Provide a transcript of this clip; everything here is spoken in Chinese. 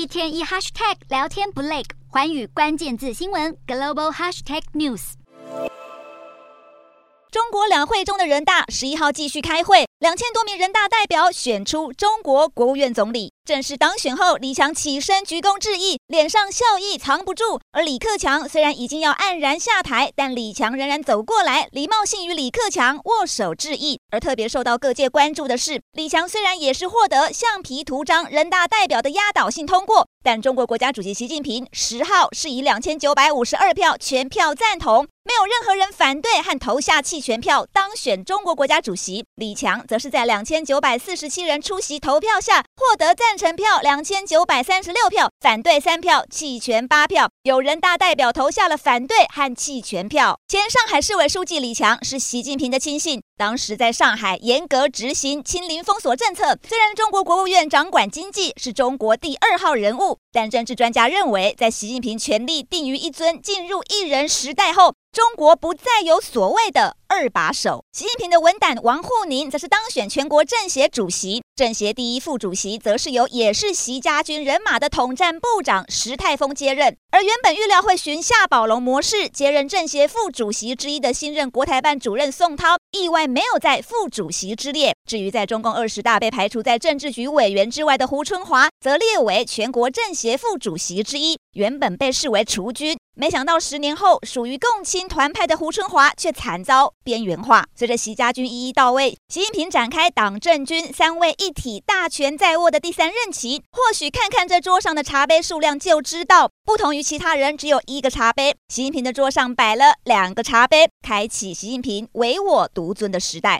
一天一 hashtag 聊天不累，环宇关键字新闻 global hashtag news。中国两会中的人大十一号继续开会，两千多名人大代表选出中国国务院总理。正式当选后，李强起身鞠躬致意，脸上笑意藏不住。而李克强虽然已经要黯然下台，但李强仍然走过来，礼貌性与李克强握手致意。而特别受到各界关注的是，李强虽然也是获得橡皮图章人大代表的压倒性通过，但中国国家主席习近平十号是以两千九百五十二票全票赞同，没有任何人反对和投下弃权票，当选中国国家主席。李强则是在两千九百四十七人出席投票下获得赞。成票两千九百三十六票，反对三票，弃权八票。有人大代表投下了反对和弃权票。前上海市委书记李强是习近平的亲信，当时在上海严格执行清零封锁政策。虽然中国国务院掌管经济，是中国第二号人物，但政治专家认为，在习近平权力定于一尊，进入一人时代后，中国不再有所谓的二把手。习近平的文胆王沪宁则是当选全国政协主席，政协第一副主席则是由也是习家军人马的统战部长石泰峰接任。而原本预料会循夏宝龙模式接任政协副主席之一的新任国台办主任宋涛，意外没有在副主席之列。至于在中共二十大被排除在政治局委员之外的胡春华，则列为全国政协副主席之一，原本被视为储君。没想到十年后，属于共青团派的胡春华却惨遭边缘化。随着习家军一一到位，习近平展开党政军三位一体、大权在握的第三任期。或许看看这桌上的茶杯数量就知道，不同于其他人只有一个茶杯，习近平的桌上摆了两个茶杯，开启习近平唯我独尊的时代。